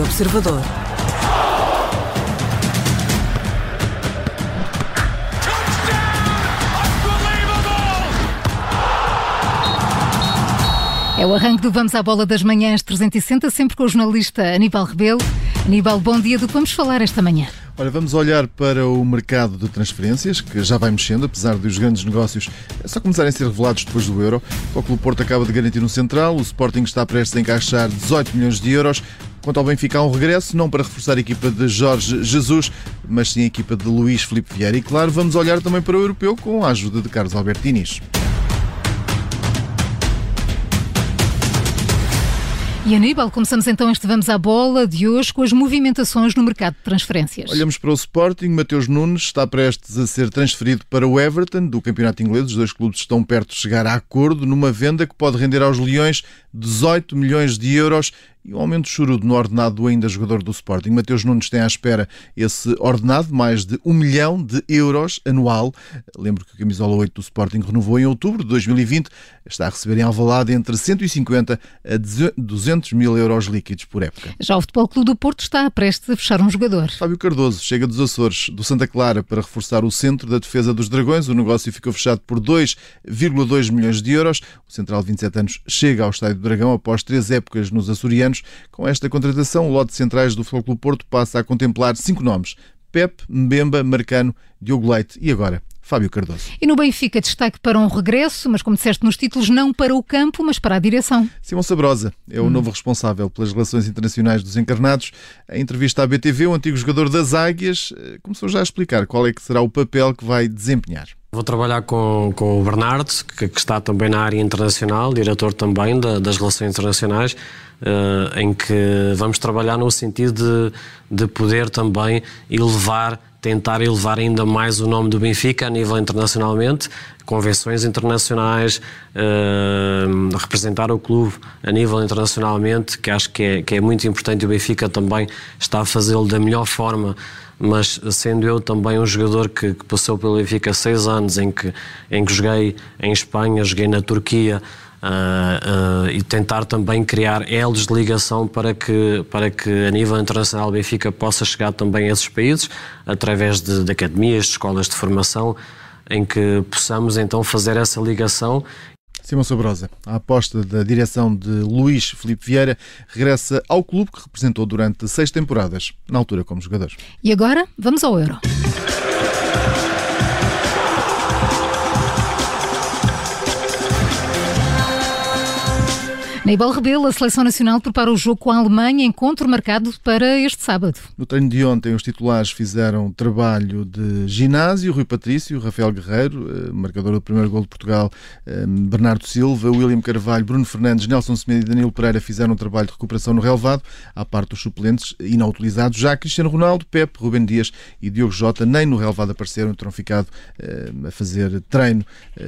Observador. É o arranque do Vamos à Bola das Manhãs 360, sempre com o jornalista Aníbal Rebelo. Aníbal, bom dia. Do que vamos falar esta manhã? Olha, vamos olhar para o mercado de transferências, que já vai mexendo, apesar dos grandes negócios só começarem a ser revelados depois do euro. O Clube Porto acaba de garantir um central, o Sporting está prestes a encaixar 18 milhões de euros. Quanto ao Benfica, há um regresso, não para reforçar a equipa de Jorge Jesus, mas sim a equipa de Luís Filipe Vieira. E claro, vamos olhar também para o europeu com a ajuda de Carlos Albertinis. E Aníbal, começamos então este Vamos à Bola de hoje com as movimentações no mercado de transferências. Olhamos para o Sporting. Mateus Nunes está prestes a ser transferido para o Everton do Campeonato Inglês. Os dois clubes estão perto de chegar a acordo numa venda que pode render aos Leões 18 milhões de euros e um aumento chorudo no ordenado do ainda jogador do Sporting. Mateus Nunes tem à espera esse ordenado, mais de 1 milhão de euros anual. Lembro que a camisola 8 do Sporting renovou em outubro de 2020. Está a receber em Alvalade entre 150 a 200 mil euros líquidos por época. Já o Futebol Clube do Porto está prestes a fechar um jogador. Fábio Cardoso chega dos Açores, do Santa Clara, para reforçar o centro da defesa dos Dragões. O negócio ficou fechado por 2,2 milhões de euros. O central de 27 anos chega ao Estádio do Dragão após três épocas nos açorianos anos. Com esta contratação, o lote de centrais do Futebol Clube Porto passa a contemplar cinco nomes. Pep, Mbemba, Marcano, Diogo Leite e agora Fábio Cardoso. E no Benfica, destaque para um regresso, mas como disseste nos títulos, não para o campo, mas para a direção. Simão Sabrosa é o hum. novo responsável pelas relações internacionais dos encarnados. Em entrevista à BTV, o antigo jogador das Águias eh, começou já a explicar qual é que será o papel que vai desempenhar. Vou trabalhar com, com o Bernardo, que, que, está também na área internacional, diretor também da, das relações internacionais, uh, em que vamos trabalhar no sentido de, de poder também elevar tentar elevar ainda mais o nome do Benfica a nível internacionalmente, convenções internacionais, uh, representar o clube a nível internacionalmente, que acho que é, que é muito importante e o Benfica também está a fazê-lo da melhor forma. Mas sendo eu também um jogador que, que, passou pelo Benfica seis anos, em que, em que joguei em Espanha, joguei na Turquia, uh, uh, e tentar também criar elos de ligação para que, para que a nível internacional o Benfica possa chegar também a esses países, através de, de academias, de escolas de formação, em que possamos então fazer essa ligação Simão Sobrosa, a aposta da direção de Luís Felipe Vieira regressa ao clube que representou durante seis temporadas, na altura como jogador. E agora, vamos ao Euro. Neibal Rebelo, a Seleção Nacional prepara o jogo com a Alemanha, encontro marcado para este sábado. No treino de ontem, os titulares fizeram trabalho de ginásio, Rui Patrício, Rafael Guerreiro, eh, marcador do primeiro gol de Portugal, eh, Bernardo Silva, William Carvalho, Bruno Fernandes, Nelson Semedo e Danilo Pereira fizeram um trabalho de recuperação no relevado, à parte dos suplentes e não utilizados. Já Cristiano Ronaldo, Pepe, Rubem Dias e Diogo Jota nem no relevado apareceram, terão ficado eh, a fazer treino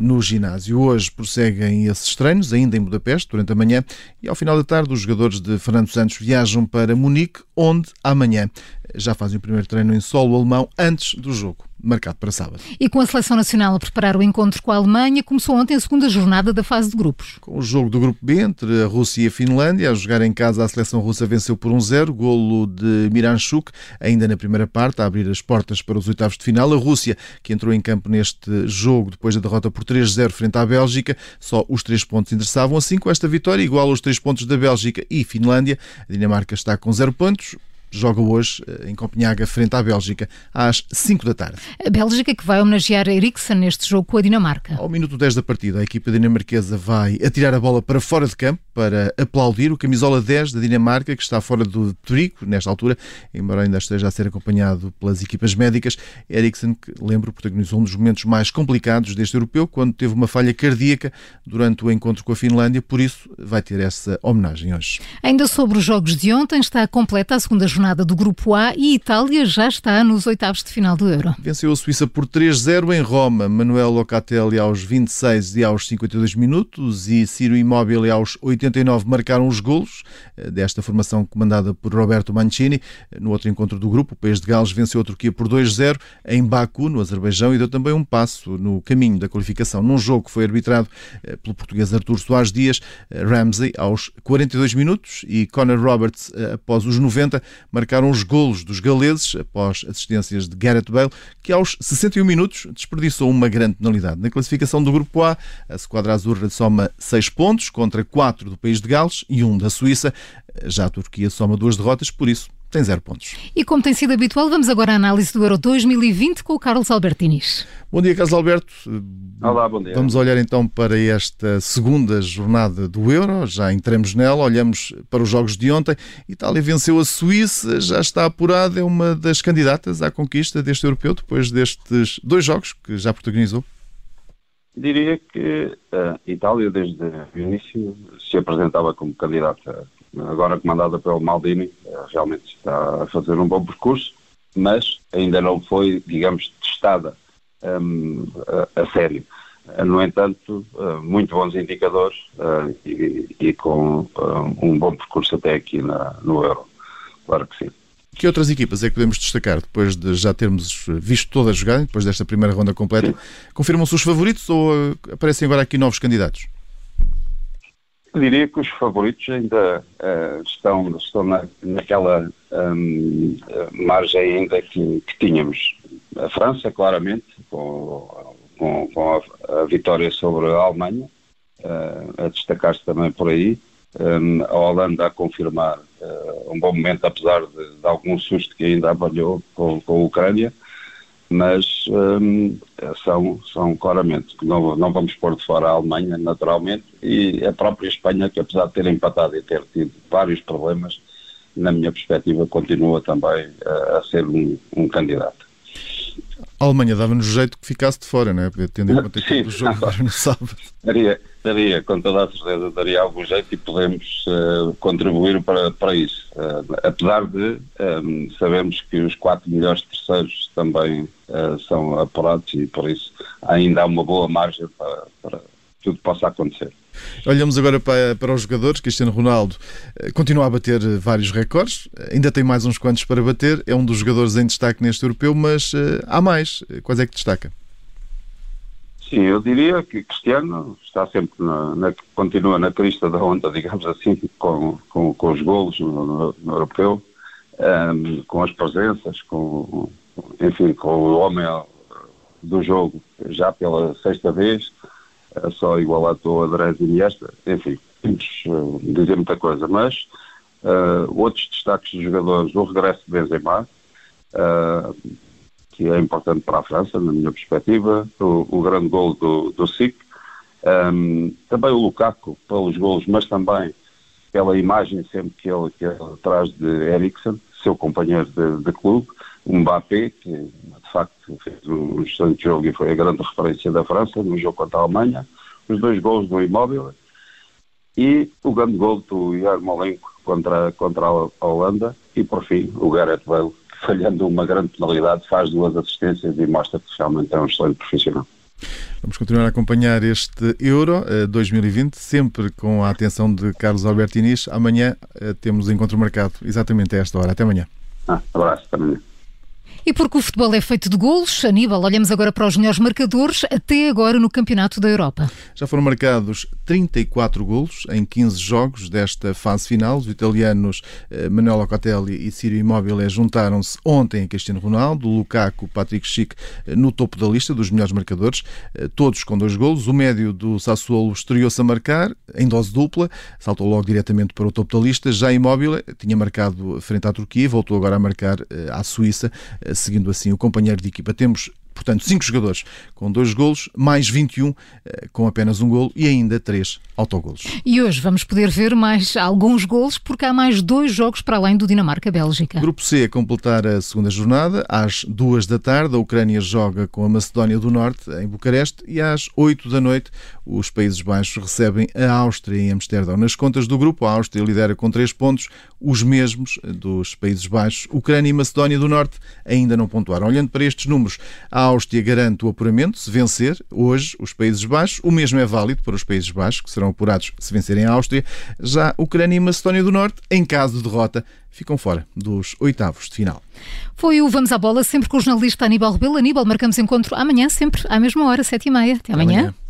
no ginásio. Hoje prosseguem esses treinos, ainda em Budapeste, durante a manhã e ao final da tarde os jogadores de Fernando Santos viajam para Munique, onde amanhã já fazem o primeiro treino em solo alemão antes do jogo marcado para sábado. E com a Seleção Nacional a preparar o encontro com a Alemanha, começou ontem a segunda jornada da fase de grupos. Com o jogo do Grupo B entre a Rússia e a Finlândia, a jogar em casa a seleção russa venceu por 1-0, golo de Miranchuk, ainda na primeira parte, a abrir as portas para os oitavos de final. A Rússia, que entrou em campo neste jogo depois da derrota por 3-0 frente à Bélgica, só os três pontos interessavam. Assim, com esta vitória, igual aos três pontos da Bélgica e Finlândia, a Dinamarca está com zero pontos, joga hoje eh, em Copenhaga frente à Bélgica às 5 da tarde. A Bélgica que vai homenagear Eriksen neste jogo com a Dinamarca. Ao minuto 10 da partida, a equipa dinamarquesa vai atirar a bola para fora de campo para aplaudir o camisola 10 da Dinamarca que está fora do trigo nesta altura, embora ainda esteja a ser acompanhado pelas equipas médicas. Eriksen, que lembro, protagonizou um dos momentos mais complicados deste europeu quando teve uma falha cardíaca durante o encontro com a Finlândia, por isso vai ter essa homenagem hoje. Ainda sobre os jogos de ontem, está completa a segunda jornada do Grupo A e Itália já está nos oitavos de final do Euro. Venceu a Suíça por 3-0 em Roma. Manuel Locatelli aos 26 e aos 52 minutos e Ciro Immobile aos 89 marcaram os golos eh, desta formação comandada por Roberto Mancini. No outro encontro do grupo, o país de Gales venceu a Turquia por 2-0 em Baku, no Azerbaijão, e deu também um passo no caminho da qualificação num jogo que foi arbitrado eh, pelo português Artur Soares Dias, eh, Ramsey aos 42 minutos e Conor Roberts após os 90 marcaram os golos dos galeses após assistências de Gareth Bale, que aos 61 minutos desperdiçou uma grande penalidade. Na classificação do Grupo A, a Squadra Azurra soma 6 pontos contra 4 do país de Gales e 1 da Suíça. Já a Turquia soma duas derrotas, por isso tem zero pontos. E como tem sido habitual, vamos agora à análise do Euro 2020 com o Carlos Albertinis. Bom dia, Carlos Alberto. Olá, bom dia. Vamos olhar então para esta segunda jornada do Euro, já entramos nela, olhamos para os jogos de ontem. Itália venceu a Suíça, já está apurada, é uma das candidatas à conquista deste europeu, depois destes dois jogos que já protagonizou. Diria que a Itália, desde o início, se apresentava como candidata agora comandada pelo Maldini, eh, realmente está a fazer um bom percurso, mas ainda não foi, digamos, testada um, a, a, sério. Eh, no entanto, uh, muito bons indicadores uh, e, e, com uh, um bom percurso até aqui na, no Euro. Claro que sim. Que outras equipas é que podemos destacar depois de já termos visto todas jogarem, depois desta primeira ronda completa? Confirmam-se os favoritos ou aparecem agora aqui novos candidatos? diria que os favoritos ainda uh, estão, estão na, naquela um, margem ainda que, que, tínhamos. A França, claramente, com, com, com a, a, vitória sobre a Alemanha, uh, a destacar-se também por aí. Um, a Holanda a confirmar uh, um bom momento, apesar de, de, algum susto que ainda abalhou com, com a Ucrânia mas hum, são, são claramente, não, não vamos pôr de fora a Alemanha, naturalmente, e a própria Espanha, que apesar de ter empatado e ter tido vários problemas, na minha perspectiva, continua também a, a ser um, um candidato. A Alemanha dava-nos jeito que ficasse de fora, não é? Tendo em conta que o jogo agora no sábado. Daria, daria, com toda a certeza, daria algum jeito e podemos uh, contribuir para, para isso. Uh, apesar de um, ehm, sabemos que os quatro melhores terceiros também uh, são apurados e por isso ainda há uma boa margem para, para tudo possa acontecer. Olhamos agora para, para os jogadores. Cristiano Ronaldo eh, continua a bater eh, vários recordes, ainda tem mais uns quantos para bater. É um dos jogadores em destaque neste europeu, mas uh, há mais. Quais é que destaca? Sim, eu diria que Cristiano está sempre na, na continua na crista da onda, digamos assim, com, com, com os golos no, no, no europeu, um, ehm, com as presenças, com, enfim, com o homem do jogo já pela sexta vez só igualado pelo Andrés Iniesta, enfim, temos uh, dizer muita coisa, mas uh, outros destaques dos jogadores, o regresso de Benzema, uh, que é importante para a França, na minha perspectiva, o, o grande gol do, do SIC, um, também o Lukaku, pelos golos, mas também pela imagem sempre que ele, que ele traz de Eriksen, seu companheiro de, de clube, o Mbappé, que de facto fez um excelente jogo e foi a grande referência da França no jogo contra a Alemanha, os dois gols do Imóvel e o grande gol do Yarmolenko contra, contra a Holanda e por fim o Gareth Bale, falhando uma grande penalidade, faz duas assistências e mostra que realmente é um excelente profissional. Vamos continuar a acompanhar este Euro 2020, eh, sempre com a atenção de Carlos Alberto Inês. Amanhã eh, temos encontro marcado exatamente a esta hora. Até amanhã. Ah, abraço, até amanhã. E porque o futebol é feito de golos, Aníbal, olhamos agora para os melhores marcadores até agora no Campeonato da Europa. Já foram marcados 34 golos em 15 jogos desta fase final. Os italianos eh, Manuel Locatelli e Ciro Immobile juntaram-se ontem a Cristiano Ronaldo, Lukaku, Patrick Schick eh, no topo da lista dos melhores marcadores, eh, todos com dois golos. O médio do Sassuolo estreou-se a marcar em dose dupla, saltou logo diretamente para o topo da lista. Já Immobile tinha marcado frente à Turquia, voltou agora a marcar à Suíça seguindo assim o companheiro de equipa. Temos Portanto, 5 jogadores com 2 golos, mais 21 eh, com apenas um golo e ainda 3 autogolos. E hoje vamos poder ver mais alguns golos porque há mais dois jogos para além do Dinamarca-Bélgica. Grupo C a completar a segunda jornada. Às 2 da tarde, a Ucrânia joga com a Macedónia do Norte em Bucareste e às 8 da noite os Países Baixos recebem a Áustria em Amsterdão. Nas contas do grupo, a Áustria lidera com três pontos, os mesmos dos Países Baixos. Ucrânia e Macedónia do Norte ainda não pontuaram. Olhando para estes números, a Áustria garante o apuramento se vencer hoje os Países Baixos. O mesmo é válido para os Países Baixos, que serão apurados se vencerem a Áustria. Já Ucrânia e Macedónia do Norte, em caso de derrota, ficam fora dos oitavos de final. Foi o Vamos à Bola, sempre com o jornalista Aníbal Rebelo. Aníbal, marcamos encontro amanhã, sempre à mesma hora, sete e meia. Até amanhã. amanhã.